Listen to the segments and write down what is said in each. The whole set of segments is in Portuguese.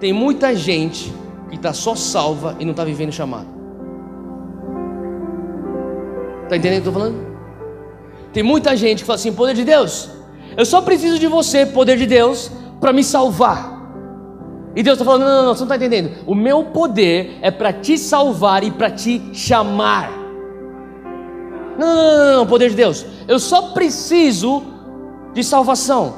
Tem muita gente que está só salva e não está vivendo chamado. Está entendendo o que eu estou falando? Tem muita gente que fala assim: poder de Deus, eu só preciso de você, poder de Deus, para me salvar. E Deus está falando: não, não, não, você não está entendendo. O meu poder é para te salvar e para te chamar. Não, não, não, não, poder de Deus. Eu só preciso de salvação.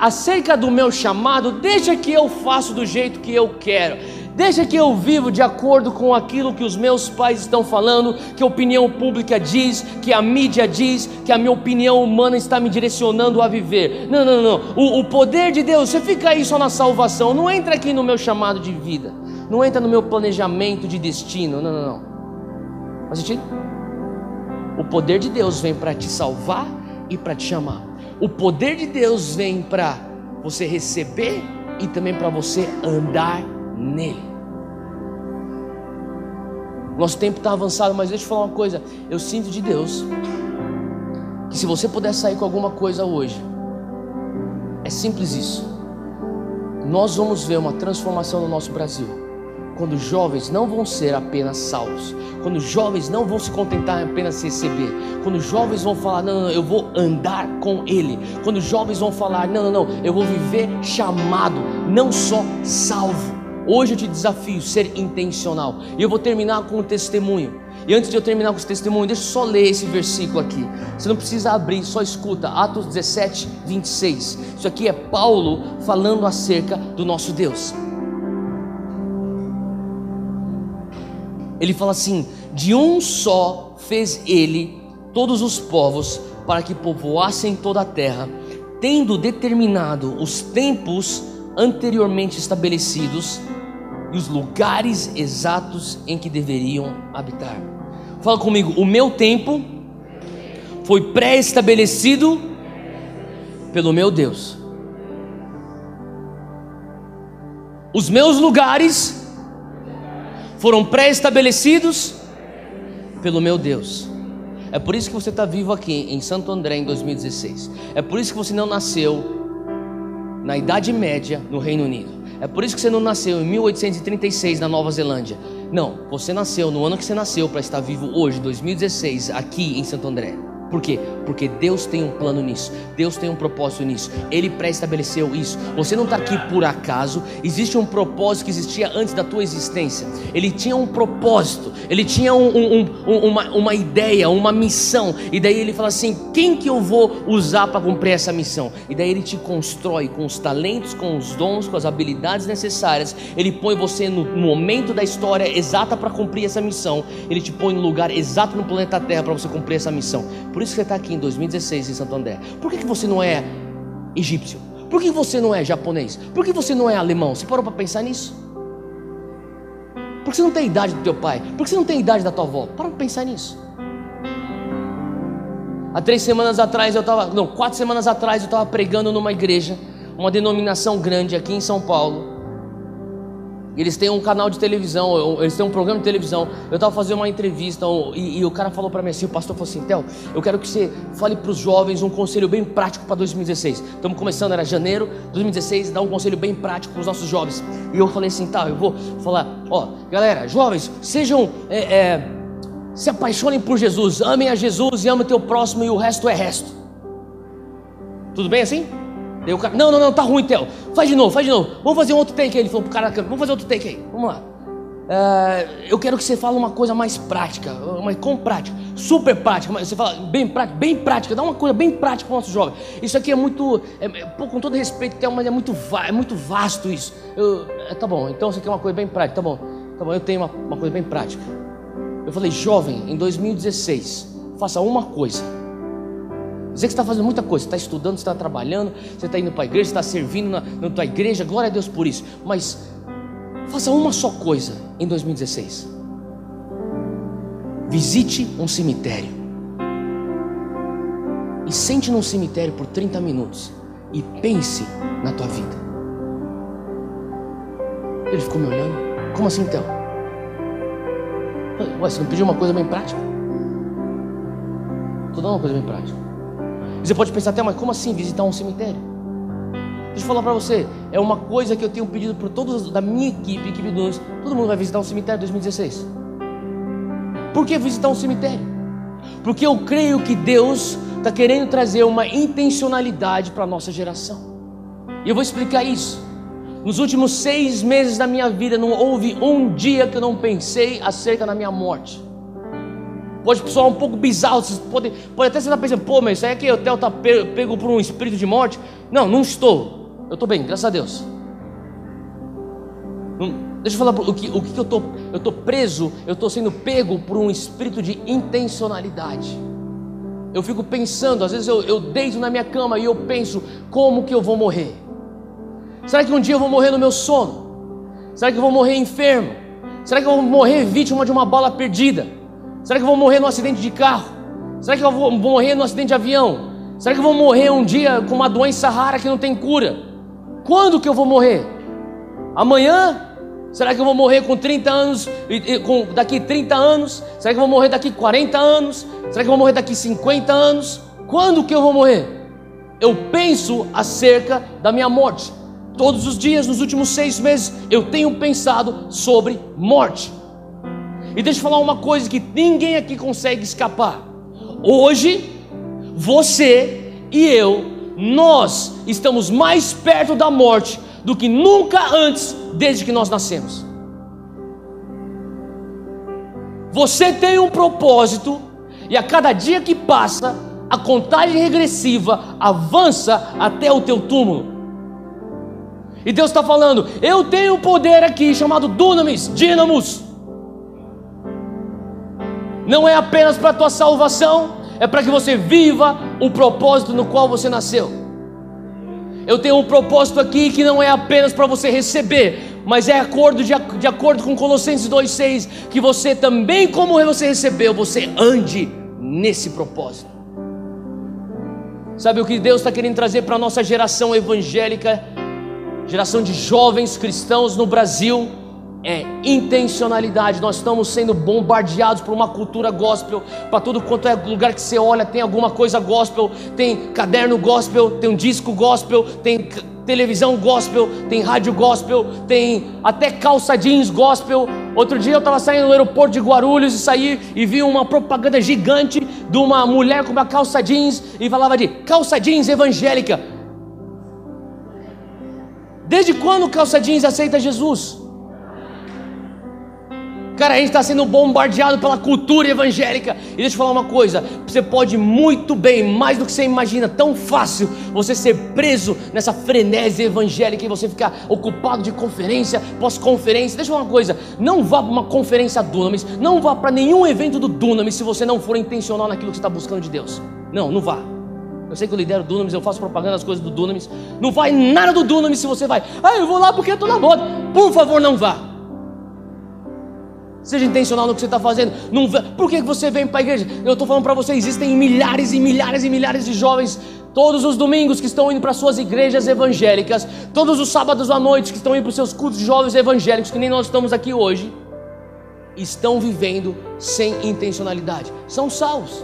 Acerca do meu chamado, deixa que eu faço do jeito que eu quero. Deixa que eu vivo de acordo com aquilo que os meus pais estão falando, que a opinião pública diz, que a mídia diz, que a minha opinião humana está me direcionando a viver. Não, não, não. O, o poder de Deus, você fica aí só na salvação. Não entra aqui no meu chamado de vida. Não entra no meu planejamento de destino. Não, não, não. Faz sentido? O poder de Deus vem para te salvar e para te chamar. O poder de Deus vem para você receber e também para você andar nele. Nosso tempo está avançado, mas deixa eu falar uma coisa. Eu sinto de Deus que se você puder sair com alguma coisa hoje, é simples isso. Nós vamos ver uma transformação no nosso Brasil quando jovens não vão ser apenas salvos, quando jovens não vão se contentar em apenas receber, quando jovens vão falar, não, não, não, eu vou andar com Ele, quando jovens vão falar, não, não, não, eu vou viver chamado, não só salvo. Hoje eu te desafio ser intencional. E eu vou terminar com um testemunho. E antes de eu terminar com esse testemunho, deixa eu só ler esse versículo aqui. Você não precisa abrir, só escuta. Atos 17, 26. Isso aqui é Paulo falando acerca do nosso Deus. Ele fala assim: De um só fez ele todos os povos para que povoassem toda a terra, tendo determinado os tempos anteriormente estabelecidos e os lugares exatos em que deveriam habitar. Fala comigo, o meu tempo foi pré-estabelecido pelo meu Deus. Os meus lugares foram pré-estabelecidos pelo meu Deus. É por isso que você está vivo aqui em Santo André em 2016. É por isso que você não nasceu na Idade Média no Reino Unido. É por isso que você não nasceu em 1836 na Nova Zelândia. Não, você nasceu no ano que você nasceu para estar vivo hoje, 2016, aqui em Santo André. Por quê? Porque Deus tem um plano nisso, Deus tem um propósito nisso, Ele pré-estabeleceu isso. Você não está aqui por acaso, existe um propósito que existia antes da tua existência. Ele tinha um propósito, ele tinha um, um, um, uma, uma ideia, uma missão, e daí ele fala assim: quem que eu vou usar para cumprir essa missão? E daí ele te constrói com os talentos, com os dons, com as habilidades necessárias. Ele põe você no momento da história exata para cumprir essa missão, ele te põe no lugar exato no planeta Terra para você cumprir essa missão. Por isso que você está aqui em 2016 em Santo André. Por que, que você não é egípcio? Por que você não é japonês? Por que você não é alemão? Você parou para pensar nisso? Por que você não tem a idade do teu pai? Por que você não tem a idade da tua avó? Para para pensar nisso. Há três semanas atrás eu estava, não, quatro semanas atrás eu estava pregando numa igreja, uma denominação grande aqui em São Paulo. Eles têm um canal de televisão, eles têm um programa de televisão. Eu estava fazendo uma entrevista e, e o cara falou para mim assim: o pastor falou assim, Theo, eu quero que você fale para os jovens um conselho bem prático para 2016. Estamos começando, era janeiro de 2016, dá um conselho bem prático para os nossos jovens. E eu falei assim: tá, eu vou falar, ó, galera, jovens, sejam. É, é, se apaixonem por Jesus, amem a Jesus e amem o teu próximo e o resto é resto. Tudo bem assim? Cara, não, não, não, tá ruim, Theo. Faz de novo, faz de novo. Vamos fazer um outro take aí. Ele falou pro cara vamos fazer outro take aí. Vamos lá. Uh, eu quero que você fale uma coisa mais prática, mas com prática, super prática. Você fala bem prática, bem prática, dá uma coisa bem prática para o nosso jovem. Isso aqui é muito, é, é, com todo respeito, mas é muito, é muito vasto isso. Eu, é, tá bom, então você quer uma coisa bem prática, tá bom, tá bom, eu tenho uma, uma coisa bem prática. Eu falei, jovem, em 2016, faça uma coisa Dizer que você está fazendo muita coisa, você está estudando, você está trabalhando, você está indo para a igreja, você está servindo na, na tua igreja, glória a Deus por isso. Mas faça uma só coisa em 2016. Visite um cemitério. E sente num cemitério por 30 minutos. E pense na tua vida. Ele ficou me olhando. Como assim então? Ué, você não pediu uma coisa bem prática? Estou dando uma coisa bem prática. Você pode pensar até, mas como assim visitar um cemitério? Deixa eu falar para você, é uma coisa que eu tenho pedido para todos da minha equipe, equipe do todo mundo vai visitar um cemitério em 2016. Por que visitar um cemitério? Porque eu creio que Deus está querendo trazer uma intencionalidade para a nossa geração. E eu vou explicar isso. Nos últimos seis meses da minha vida, não houve um dia que eu não pensei acerca da minha morte. Pode soar um pouco bizarro, vocês podem, pode até você estar pensando, pô, mas isso aí é que o Theo está pego por um espírito de morte. Não, não estou. Eu estou bem, graças a Deus. deixa eu falar o que, o que eu estou. Eu estou preso, eu estou sendo pego por um espírito de intencionalidade. Eu fico pensando, às vezes eu, eu deito na minha cama e eu penso, como que eu vou morrer? Será que um dia eu vou morrer no meu sono? Será que eu vou morrer enfermo? Será que eu vou morrer vítima de uma bala perdida? Será que eu vou morrer num acidente de carro? Será que eu vou morrer num acidente de avião? Será que eu vou morrer um dia com uma doença rara que não tem cura? Quando que eu vou morrer? Amanhã? Será que eu vou morrer com 30 anos, com, daqui 30 anos? Será que eu vou morrer daqui 40 anos? Será que eu vou morrer daqui 50 anos? Quando que eu vou morrer? Eu penso acerca da minha morte. Todos os dias, nos últimos seis meses, eu tenho pensado sobre morte. E deixa eu falar uma coisa que ninguém aqui consegue escapar. Hoje, você e eu, nós estamos mais perto da morte do que nunca antes, desde que nós nascemos. Você tem um propósito, e a cada dia que passa, a contagem regressiva avança até o teu túmulo. E Deus está falando: eu tenho um poder aqui chamado Dunamis, Dínamos. Não é apenas para a tua salvação, é para que você viva o propósito no qual você nasceu. Eu tenho um propósito aqui que não é apenas para você receber, mas é acordo de, de acordo com Colossenses 2,6, que você também, como você recebeu, você ande nesse propósito. Sabe o que Deus está querendo trazer para a nossa geração evangélica geração de jovens cristãos no Brasil é intencionalidade. Nós estamos sendo bombardeados por uma cultura gospel. Para todo quanto é lugar que você olha, tem alguma coisa gospel. Tem caderno gospel, tem um disco gospel, tem televisão gospel, tem rádio gospel, tem até calça jeans gospel. Outro dia eu estava saindo no aeroporto de Guarulhos e saí e vi uma propaganda gigante de uma mulher com uma calça jeans e falava de calça jeans evangélica. Desde quando calça jeans aceita Jesus? Cara, a gente está sendo bombardeado pela cultura evangélica. E deixa eu falar uma coisa: você pode muito bem, mais do que você imagina, tão fácil, você ser preso nessa frenese evangélica e você ficar ocupado de conferência, pós-conferência. Deixa eu falar uma coisa: não vá para uma conferência Dunamis, não vá para nenhum evento do Dunamis se você não for intencional naquilo que você está buscando de Deus. Não, não vá. Eu sei que eu lidero Dunamis, eu faço propaganda das coisas do Dunamis. Não vai nada do Dunamis se você vai. Ah, eu vou lá porque eu estou na moda. Por favor, não vá. Seja intencional no que você está fazendo. Não. Por que você vem para a igreja? Eu estou falando para você: existem milhares e milhares e milhares de jovens todos os domingos que estão indo para suas igrejas evangélicas, todos os sábados à noite que estão indo para os seus cultos de jovens evangélicos, que nem nós estamos aqui hoje, estão vivendo sem intencionalidade. São salvos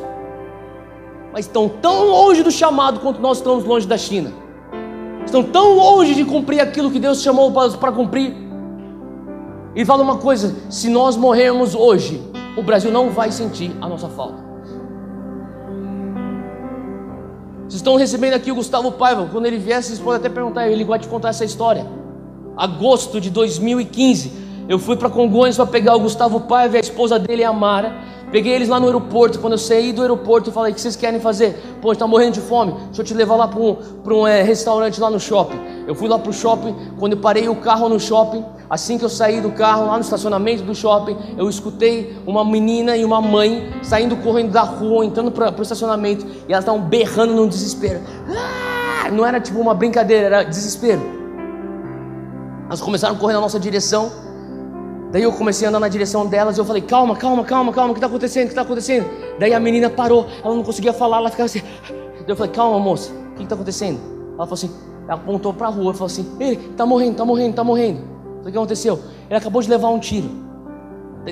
mas estão tão longe do chamado quanto nós estamos longe da China. Estão tão longe de cumprir aquilo que Deus chamou para cumprir. E fala uma coisa: se nós morrermos hoje, o Brasil não vai sentir a nossa falta. Vocês estão recebendo aqui o Gustavo Paiva. Quando ele vier, vocês podem até perguntar, ele vai te contar essa história. Agosto de 2015, eu fui para Congonhas para pegar o Gustavo Paiva e a esposa dele, a Mara. Peguei eles lá no aeroporto. Quando eu saí do aeroporto, eu falei: O que vocês querem fazer? Pô, a tá morrendo de fome. Deixa eu te levar lá para um, um é, restaurante lá no shopping. Eu fui lá pro shopping. Quando eu parei o carro no shopping, assim que eu saí do carro, lá no estacionamento do shopping, eu escutei uma menina e uma mãe saindo correndo da rua, entrando para o estacionamento. E elas estavam berrando no desespero. Ah! Não era tipo uma brincadeira, era desespero. Elas começaram a correr na nossa direção. Daí eu comecei a andar na direção delas e eu falei: calma, calma, calma, calma, o que está acontecendo? O que está acontecendo? Daí a menina parou, ela não conseguia falar, ela ficava assim. Daí eu falei: calma, moça, o que está acontecendo? Ela falou assim: ela apontou para a rua e falou assim: ele está morrendo, está morrendo, está morrendo. falei, o que aconteceu? Ele acabou de levar um tiro.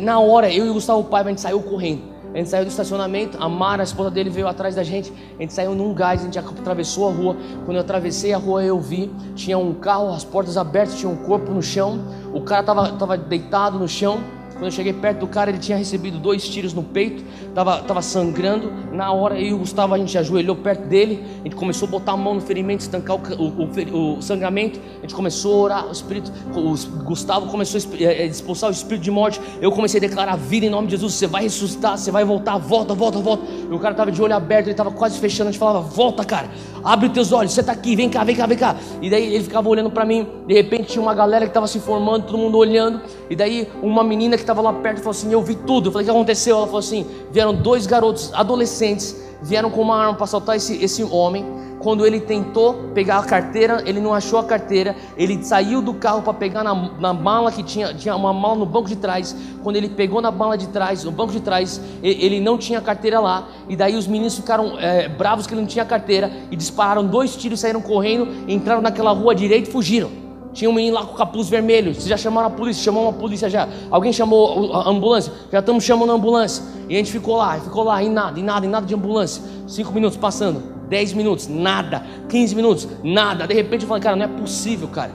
Na hora, eu e o Gustavo Paiva, a gente saiu correndo. A gente saiu do estacionamento, a Mara, a esposa dele, veio atrás da gente. A gente saiu num gás, a gente atravessou a rua. Quando eu atravessei a rua, eu vi, tinha um carro, as portas abertas, tinha um corpo no chão. O cara estava tava deitado no chão. Quando eu cheguei perto do cara, ele tinha recebido dois tiros no peito, estava tava sangrando. Na hora, eu e o Gustavo, a gente ajoelhou perto dele, a gente começou a botar a mão no ferimento, estancar o, o, o, sangramento. A gente começou a orar, o Espírito, o Gustavo começou a é, é, expulsar o espírito de morte. Eu comecei a declarar vida em nome de Jesus: você vai ressuscitar, você vai voltar, volta, volta, volta. E o cara estava de olho aberto, ele estava quase fechando. A gente falava: volta, cara, abre teus olhos, você está aqui, vem cá, vem cá, vem cá. E daí ele ficava olhando para mim. De repente tinha uma galera que estava se formando, todo mundo olhando. E daí uma menina que estava lá perto falou assim: Eu vi tudo. Eu falei: O que aconteceu? Ela falou assim: Vieram dois garotos adolescentes, vieram com uma arma para assaltar esse, esse homem. Quando ele tentou pegar a carteira, ele não achou a carteira. Ele saiu do carro para pegar na, na mala que tinha, tinha uma mala no banco de trás. Quando ele pegou na mala de trás, no banco de trás, ele, não tinha carteira lá. E daí os meninos ficaram é, bravos que ele não tinha carteira e dispararam dois tiros, saíram correndo, entraram naquela rua direita e fugiram. Tinha um menino lá com capuz vermelho. Vocês já chamaram a polícia? Chamou uma polícia já. Alguém chamou a ambulância? Já estamos chamando a ambulância. E a gente ficou lá, ficou lá, em nada, em nada, em nada de ambulância. Cinco minutos passando, dez minutos, nada. Quinze minutos, nada. De repente eu falei, cara, não é possível, cara.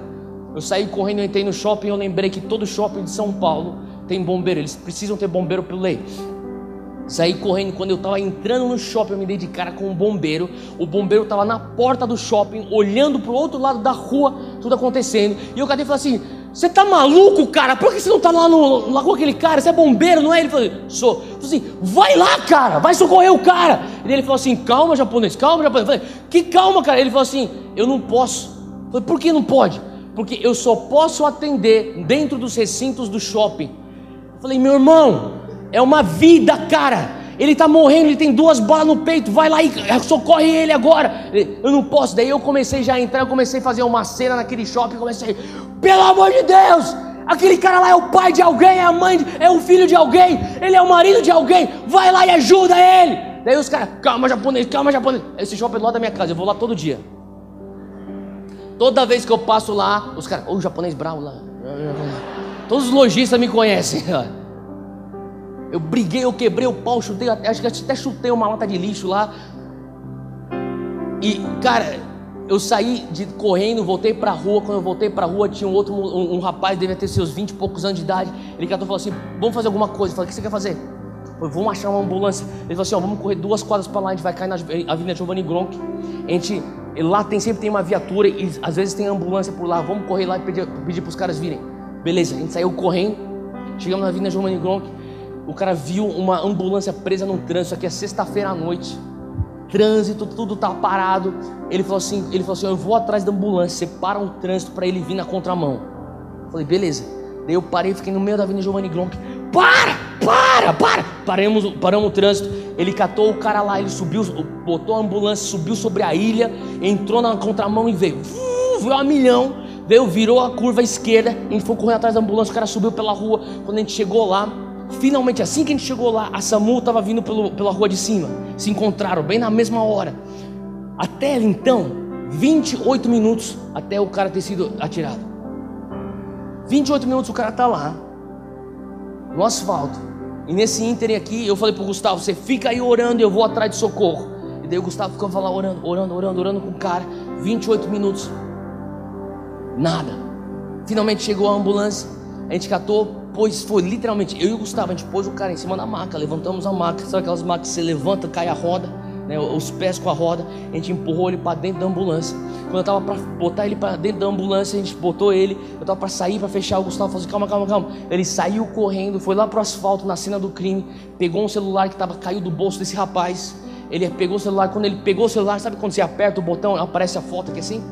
Eu saí correndo, entrei no shopping. Eu lembrei que todo shopping de São Paulo tem bombeiro. Eles precisam ter bombeiro pelo lei. Saí correndo, quando eu estava entrando no shopping, eu me dei de cara com um bombeiro. O bombeiro estava na porta do shopping, olhando para o outro lado da rua, tudo acontecendo. E eu cadê falei assim: Você tá maluco, cara? Por que você não tá lá, no, lá com aquele cara? Você é bombeiro, não é? Ele falou: Sou. Eu falei assim: Vai lá, cara, vai socorrer o cara. E ele falou assim: Calma, japonês, calma, japonês. Eu falei: Que calma, cara. Ele falou assim: Eu não posso. Eu falei: Por que não pode? Porque eu só posso atender dentro dos recintos do shopping. Eu falei: Meu irmão. É uma vida, cara. Ele está morrendo, ele tem duas balas no peito. Vai lá e socorre ele agora. Eu não posso. Daí eu comecei já a entrar, eu comecei a fazer uma cena naquele shopping. Comecei, pelo amor de Deus, aquele cara lá é o pai de alguém, é a mãe, é o filho de alguém, ele é o marido de alguém. Vai lá e ajuda ele. Daí os caras, calma japonês, calma japonês. Esse shopping é lá da minha casa, eu vou lá todo dia. Toda vez que eu passo lá, os caras, ô oh, japonês bravo lá. Todos os lojistas me conhecem. Eu briguei, eu quebrei o pau, chutei, acho que até chutei uma lata de lixo lá. E, cara, eu saí de correndo, voltei pra rua. Quando eu voltei pra rua, tinha um outro um, um rapaz, devia ter seus 20 e poucos anos de idade. Ele catou e falou assim: Vamos fazer alguma coisa. Eu falei: O que você quer fazer? falei, vamos achar uma ambulância. Ele falou assim: ó, Vamos correr duas quadras para lá. A gente vai cair na Avenida Giovanni Gronk. A gente, lá tem, sempre tem uma viatura e às vezes tem ambulância por lá. Vamos correr lá e pedir, pedir para os caras virem. Beleza, a gente saiu correndo. Chegamos na Avenida Giovanni Gronk o cara viu uma ambulância presa no trânsito, aqui é sexta-feira à noite. Trânsito, tudo tá parado. Ele falou assim, ele falou assim: "Eu vou atrás da ambulância, separa um trânsito para ele vir na contramão". Eu falei: "Beleza". Daí eu parei, fiquei no meio da Avenida Giovanni Gronk. Para! Para! Para! Paramos, paramos o trânsito. Ele catou o cara lá, ele subiu, botou a ambulância, subiu sobre a ilha, entrou na contramão e veio. Veio a milhão, veio, virou a curva esquerda, a gente foi correndo atrás da ambulância, o cara subiu pela rua. Quando a gente chegou lá, Finalmente, assim que a gente chegou lá, a SAMU estava vindo pelo, pela rua de cima. Se encontraram bem na mesma hora. Até então, 28 minutos até o cara ter sido atirado. 28 minutos o cara está lá, no asfalto. E nesse ínterim aqui, eu falei para o Gustavo: você fica aí orando e eu vou atrás de socorro. E daí o Gustavo ficou lá orando, orando, orando, orando com o cara. 28 minutos, nada. Finalmente chegou a ambulância. A gente catou, pôs, foi literalmente, eu e o Gustavo, a gente pôs o cara em cima da maca, levantamos a maca, sabe aquelas macas que você levanta, cai a roda, né, os pés com a roda, a gente empurrou ele para dentro da ambulância. Quando eu tava para botar ele para dentro da ambulância, a gente botou ele, eu tava para sair, para fechar, o Gustavo falou assim, calma, calma, calma. Ele saiu correndo, foi lá pro asfalto, na cena do crime, pegou um celular que tava, caiu do bolso desse rapaz, ele pegou o celular, quando ele pegou o celular, sabe quando você aperta o botão, aparece a foto aqui assim?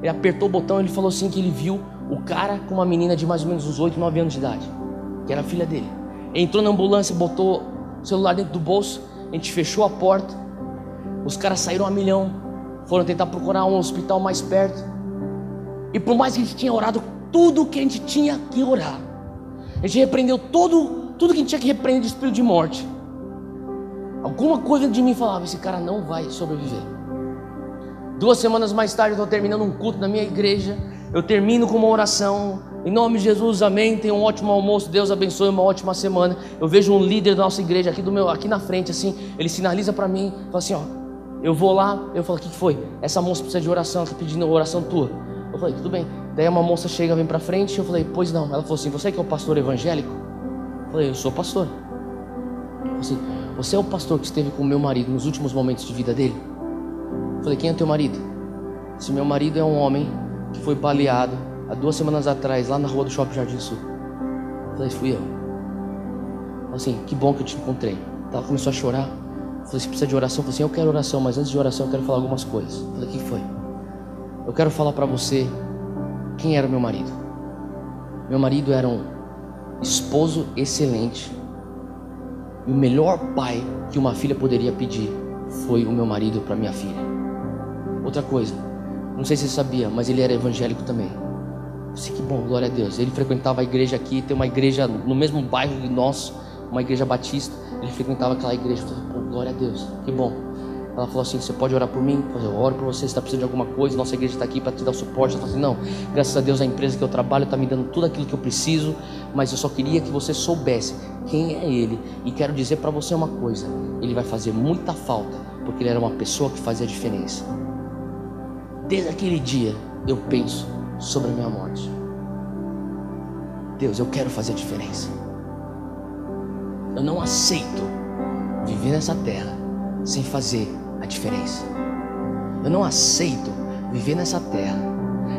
Ele apertou o botão, ele falou assim que ele viu o cara com uma menina de mais ou menos uns 8, 9 anos de idade que era a filha dele. Entrou na ambulância, botou o celular dentro do bolso, a gente fechou a porta. Os caras saíram a milhão, foram tentar procurar um hospital mais perto. E por mais que a gente tinha orado tudo que a gente tinha que orar, a gente repreendeu todo, tudo que a gente tinha que repreender de espírito de morte. Alguma coisa de mim falava: esse cara não vai sobreviver. Duas semanas mais tarde, eu estou terminando um culto na minha igreja Eu termino com uma oração. Em nome de Jesus, amém. Tenha um ótimo almoço. Deus abençoe uma ótima semana. Eu vejo um líder da nossa igreja aqui do meu, aqui na frente, assim. Ele sinaliza para mim, fala assim, ó. Eu vou lá, eu falo, o que foi? Essa moça precisa de oração, está pedindo oração tua. Eu falei, tudo bem. Daí uma moça chega, vem para frente, eu falei, pois não. Ela falou assim, você que é o pastor evangélico? Eu falei, eu sou pastor. Eu assim, você é o pastor que esteve com o meu marido nos últimos momentos de vida dele? Eu falei, quem é teu marido? Se meu marido é um homem que foi baleado há duas semanas atrás, lá na rua do Shopping Jardim Sul. Falei, fui eu. Assim, que bom que eu te encontrei. Ela começou a chorar. Falei, você precisa de oração? Falei assim, eu quero oração, mas antes de oração eu quero falar algumas coisas. Falei, o que foi? Eu quero falar para você quem era meu marido. Meu marido era um esposo excelente. E o melhor pai que uma filha poderia pedir foi o meu marido para minha filha. Outra coisa, não sei se você sabia, mas ele era evangélico também. Sei que bom, glória a Deus. Ele frequentava a igreja aqui, tem uma igreja no mesmo bairro que nós, uma igreja batista. Ele frequentava aquela igreja. Eu falei, pô, glória a Deus, que bom. Ela falou assim: Você pode orar por mim? Eu eu oro por você, você está precisando de alguma coisa. Nossa igreja está aqui para te dar suporte. Ela falou assim: Não, graças a Deus a empresa que eu trabalho está me dando tudo aquilo que eu preciso. Mas eu só queria que você soubesse quem é ele. E quero dizer para você uma coisa: Ele vai fazer muita falta, porque ele era uma pessoa que fazia diferença. Desde aquele dia eu penso sobre a minha morte. Deus, eu quero fazer a diferença. Eu não aceito viver nessa terra sem fazer a diferença. Eu não aceito viver nessa terra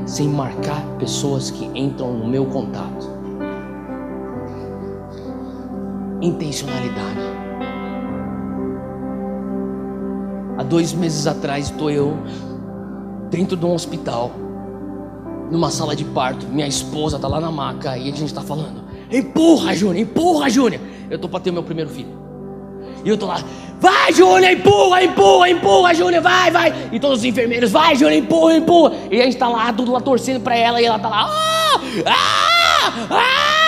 sem marcar pessoas que entram no meu contato. Intencionalidade. Há dois meses atrás estou eu dentro de um hospital, numa sala de parto. Minha esposa está lá na maca e a gente está falando: empurra, Júnior, empurra, Júnior. Eu estou para ter meu primeiro filho. E eu tô lá, vai Júnior, empurra, empurra, empurra, Júnior, vai, vai. E todos os enfermeiros, vai Júnior, empurra, empurra. E a gente tá lá, tudo lá torcendo pra ela, e ela tá lá, ah, ah, ah.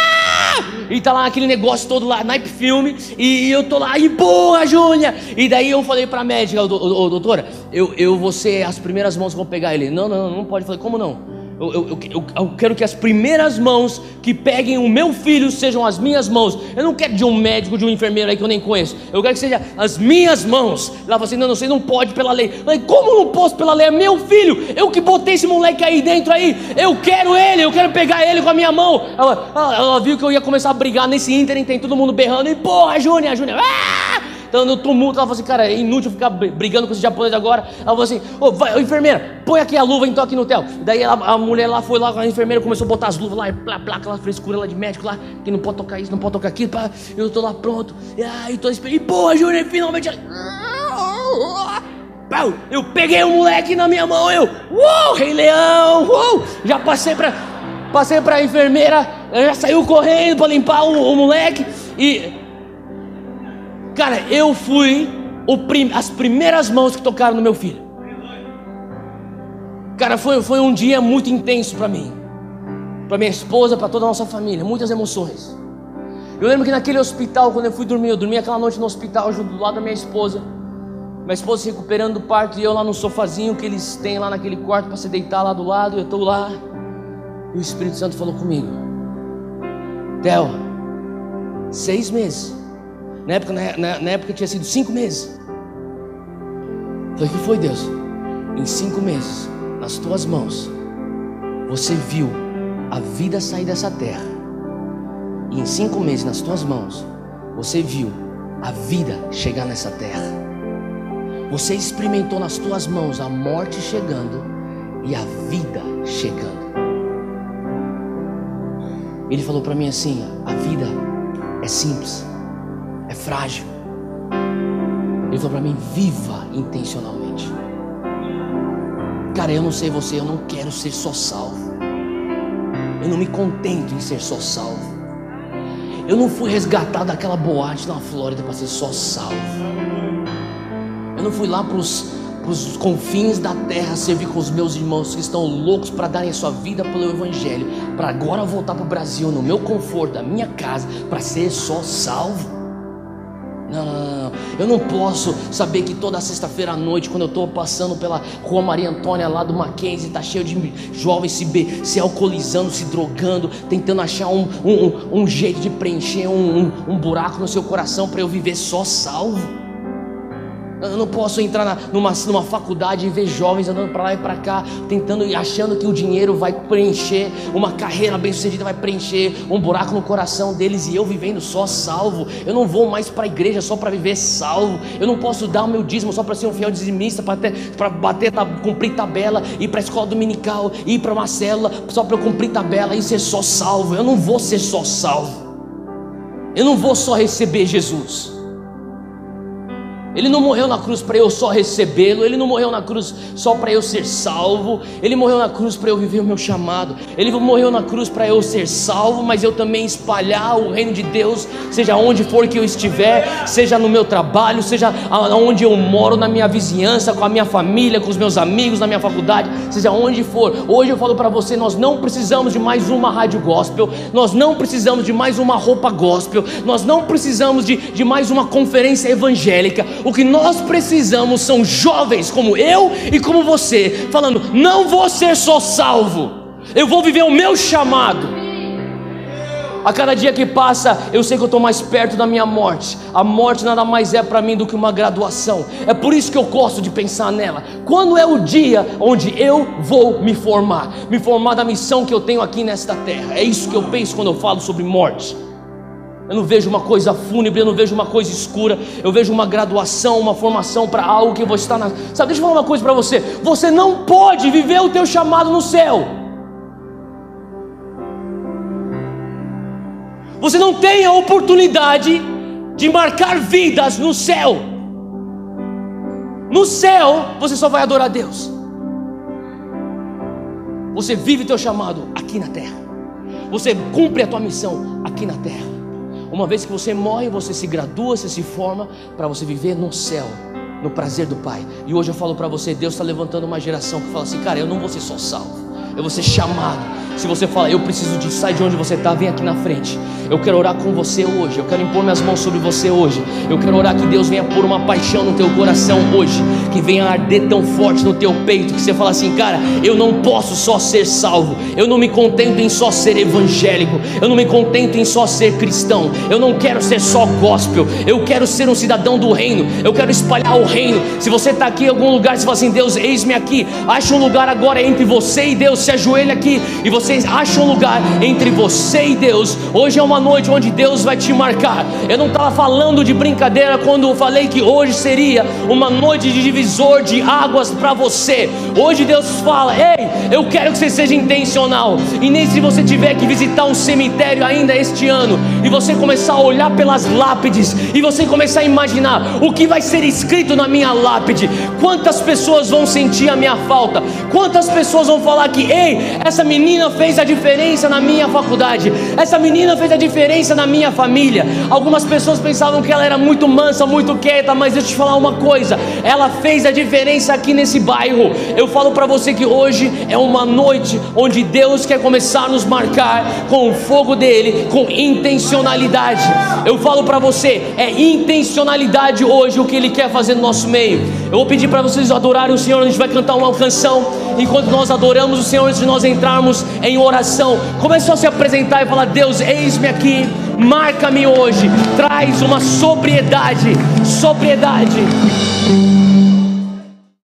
E tá lá aquele negócio todo lá, naipe filme, e eu tô lá, empurra, Júnior. E daí eu falei pra médica, ô, doutora, eu, eu vou ser as primeiras mãos que vão pegar ele. Não, não, não pode. Eu falei, como não? Eu, eu, eu, eu, quero que as primeiras mãos que peguem o meu filho sejam as minhas mãos. Eu não quero de um médico, de um enfermeiro aí que eu nem conheço. Eu quero que seja as minhas mãos. Ela falou assim: não, não, você não pode pela lei. Falei, como não posso pela lei? É meu filho. Eu que botei esse moleque aí dentro aí. Eu quero ele, eu quero pegar ele com a minha mão. Ela, ela, ela viu que eu ia começar a brigar nesse ínterim, tem todo mundo berrando. E porra, Júnior, Júnior. Ah! Então no tumulto, ela falou assim, cara, é inútil ficar brigando com esse japonês agora. Ela falou assim, ô, vai, enfermeira, põe aqui a luva então aqui no hotel. Daí ela, a mulher lá foi lá a enfermeira, começou a botar as luvas lá, e plá, plá, aquela frescura lá de médico lá, que não pode tocar isso, não pode tocar aquilo, pá, eu tô lá pronto. E aí, tô esperando, e porra, Júnior, finalmente. Eu peguei o moleque na minha mão, eu, uou, Rei Leão, uou, já passei pra, passei pra enfermeira, já saiu correndo para limpar o, o moleque, e Cara, eu fui prim, as primeiras mãos que tocaram no meu filho. Cara, foi, foi um dia muito intenso para mim, para minha esposa, para toda a nossa família, muitas emoções. Eu lembro que naquele hospital, quando eu fui dormir, eu dormi aquela noite no hospital junto do lado da minha esposa. Minha esposa se recuperando do parto e eu lá no sofazinho que eles têm lá naquele quarto para se deitar lá do lado. Eu estou lá e o Espírito Santo falou comigo: Theo, seis meses na época, na, na, na época tinha sido cinco meses. Falei, que foi Deus? Em cinco meses, nas tuas mãos, você viu a vida sair dessa terra. E em cinco meses, nas tuas mãos, você viu a vida chegar nessa terra. Você experimentou nas tuas mãos a morte chegando e a vida chegando. Ele falou para mim assim: a vida é simples é frágil. Ele falou para mim: viva intencionalmente. Cara, eu não sei você, eu não quero ser só salvo. Eu não me contento em ser só salvo. Eu não fui resgatado daquela boate na Flórida para ser só salvo. Eu não fui lá para os confins da terra servir com os meus irmãos que estão loucos para darem a sua vida pelo Evangelho, para agora voltar para o Brasil no meu conforto, da minha casa, para ser só salvo. Não, não, não, Eu não posso saber que toda sexta-feira à noite, quando eu estou passando pela rua Maria Antônia lá do Mackenzie, está cheio de jovens se, be, se alcoolizando, se drogando, tentando achar um, um, um jeito de preencher um, um, buraco no seu coração para eu viver só salvo. Eu não posso entrar na, numa, numa faculdade e ver jovens andando para lá e para cá, tentando e achando que o dinheiro vai preencher, uma carreira bem sucedida vai preencher um buraco no coração deles e eu vivendo só salvo. Eu não vou mais para a igreja só para viver salvo. Eu não posso dar o meu dízimo só para ser um fiel dizimista, para bater, cumprir tabela, ir para a escola dominical, ir para uma célula só para eu cumprir tabela e ser só salvo. Eu não vou ser só salvo. Eu não vou só receber Jesus. Ele não morreu na cruz para eu só recebê-lo, ele não morreu na cruz só para eu ser salvo, ele morreu na cruz para eu viver o meu chamado, ele morreu na cruz para eu ser salvo, mas eu também espalhar o reino de Deus, seja onde for que eu estiver, seja no meu trabalho, seja onde eu moro, na minha vizinhança, com a minha família, com os meus amigos, na minha faculdade, seja onde for. Hoje eu falo para você: nós não precisamos de mais uma rádio gospel, nós não precisamos de mais uma roupa gospel, nós não precisamos de, de mais uma conferência evangélica. O que nós precisamos são jovens como eu e como você, falando: não vou ser só salvo, eu vou viver o meu chamado. A cada dia que passa, eu sei que eu estou mais perto da minha morte. A morte nada mais é para mim do que uma graduação. É por isso que eu gosto de pensar nela. Quando é o dia onde eu vou me formar? Me formar da missão que eu tenho aqui nesta terra. É isso que eu penso quando eu falo sobre morte. Eu não vejo uma coisa fúnebre, eu não vejo uma coisa escura. Eu vejo uma graduação, uma formação para algo que vou estar na. Sabe, deixa eu falar uma coisa para você. Você não pode viver o teu chamado no céu. Você não tem a oportunidade de marcar vidas no céu. No céu, você só vai adorar a Deus. Você vive o teu chamado aqui na terra. Você cumpre a tua missão aqui na terra. Uma vez que você morre, você se gradua, você se forma para você viver no céu, no prazer do Pai. E hoje eu falo para você, Deus está levantando uma geração que fala assim, cara, eu não vou ser só salvo, eu vou ser chamado se você fala, eu preciso de sair de onde você está, vem aqui na frente. Eu quero orar com você hoje. Eu quero impor minhas mãos sobre você hoje. Eu quero orar que Deus venha pôr uma paixão no teu coração hoje. Que venha arder tão forte no teu peito. Que você fala assim, cara, eu não posso só ser salvo. Eu não me contento em só ser evangélico. Eu não me contento em só ser cristão. Eu não quero ser só gospel. Eu quero ser um cidadão do reino. Eu quero espalhar o reino. Se você está aqui em algum lugar, você fala assim, Deus, eis-me aqui. Acha um lugar agora entre você e Deus. Se ajoelha aqui e você vocês acham um lugar entre você e Deus. Hoje é uma noite onde Deus vai te marcar. Eu não estava falando de brincadeira quando eu falei que hoje seria uma noite de divisor de águas para você. Hoje Deus fala: Ei, eu quero que você seja intencional. E nem se você tiver que visitar um cemitério ainda este ano e você começar a olhar pelas lápides e você começar a imaginar o que vai ser escrito na minha lápide, quantas pessoas vão sentir a minha falta, quantas pessoas vão falar que, ei, essa menina fez a diferença na minha faculdade, essa menina fez a diferença na minha família. Algumas pessoas pensavam que ela era muito mansa, muito quieta, mas deixa eu te falar uma coisa: ela fez a diferença aqui nesse bairro. Eu falo para você que hoje é uma noite onde Deus quer começar a nos marcar com o fogo dele, com intencionalidade. Eu falo para você, é intencionalidade hoje o que ele quer fazer no nosso meio. Eu vou pedir para vocês adorarem o Senhor, a gente vai cantar uma canção. Enquanto nós adoramos o Senhor, antes de nós entrarmos em oração, começou a se apresentar e falar: Deus, eis-me aqui, marca-me hoje, traz uma sobriedade, sobriedade.